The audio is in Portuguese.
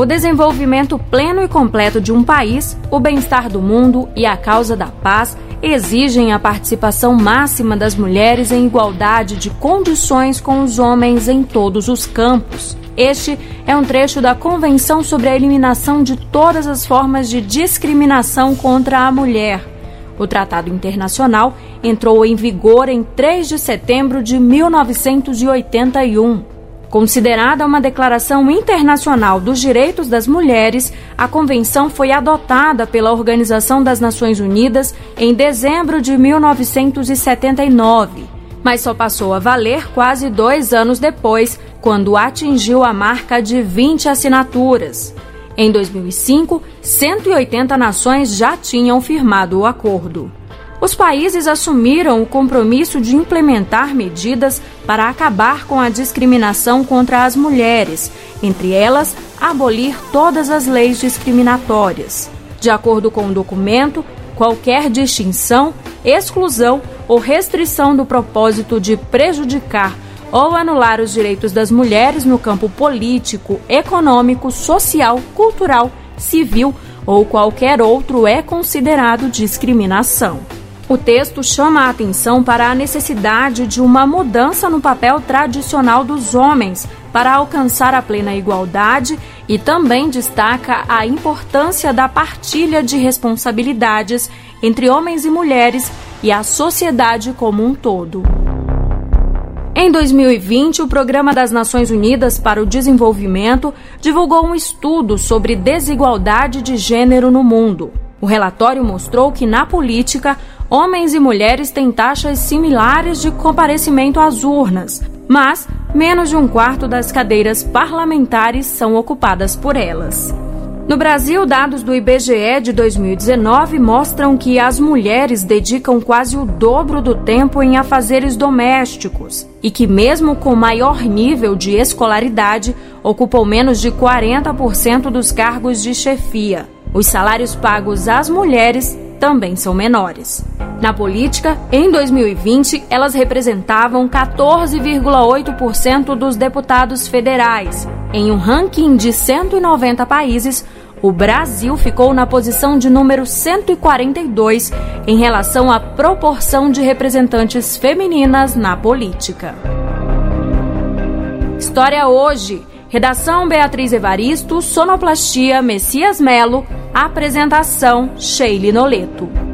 O desenvolvimento pleno e completo de um país, o bem-estar do mundo e a causa da paz exigem a participação máxima das mulheres em igualdade de condições com os homens em todos os campos. Este é um trecho da Convenção sobre a Eliminação de Todas as Formas de Discriminação contra a Mulher. O Tratado Internacional entrou em vigor em 3 de setembro de 1981. Considerada uma declaração internacional dos direitos das mulheres, a convenção foi adotada pela Organização das Nações Unidas em dezembro de 1979, mas só passou a valer quase dois anos depois, quando atingiu a marca de 20 assinaturas. Em 2005, 180 nações já tinham firmado o acordo os países assumiram o compromisso de implementar medidas para acabar com a discriminação contra as mulheres, entre elas, abolir todas as leis discriminatórias. De acordo com o documento, qualquer distinção, exclusão ou restrição do propósito de prejudicar ou anular os direitos das mulheres no campo político, econômico, social, cultural, civil ou qualquer outro é considerado discriminação. O texto chama a atenção para a necessidade de uma mudança no papel tradicional dos homens para alcançar a plena igualdade e também destaca a importância da partilha de responsabilidades entre homens e mulheres e a sociedade como um todo. Em 2020, o Programa das Nações Unidas para o Desenvolvimento divulgou um estudo sobre desigualdade de gênero no mundo. O relatório mostrou que, na política, homens e mulheres têm taxas similares de comparecimento às urnas, mas menos de um quarto das cadeiras parlamentares são ocupadas por elas. No Brasil, dados do IBGE de 2019 mostram que as mulheres dedicam quase o dobro do tempo em afazeres domésticos e que, mesmo com maior nível de escolaridade, ocupam menos de 40% dos cargos de chefia. Os salários pagos às mulheres também são menores. Na política, em 2020, elas representavam 14,8% dos deputados federais. Em um ranking de 190 países, o Brasil ficou na posição de número 142 em relação à proporção de representantes femininas na política. História hoje. Redação Beatriz Evaristo, Sonoplastia Messias Melo, Apresentação Sheile Noleto.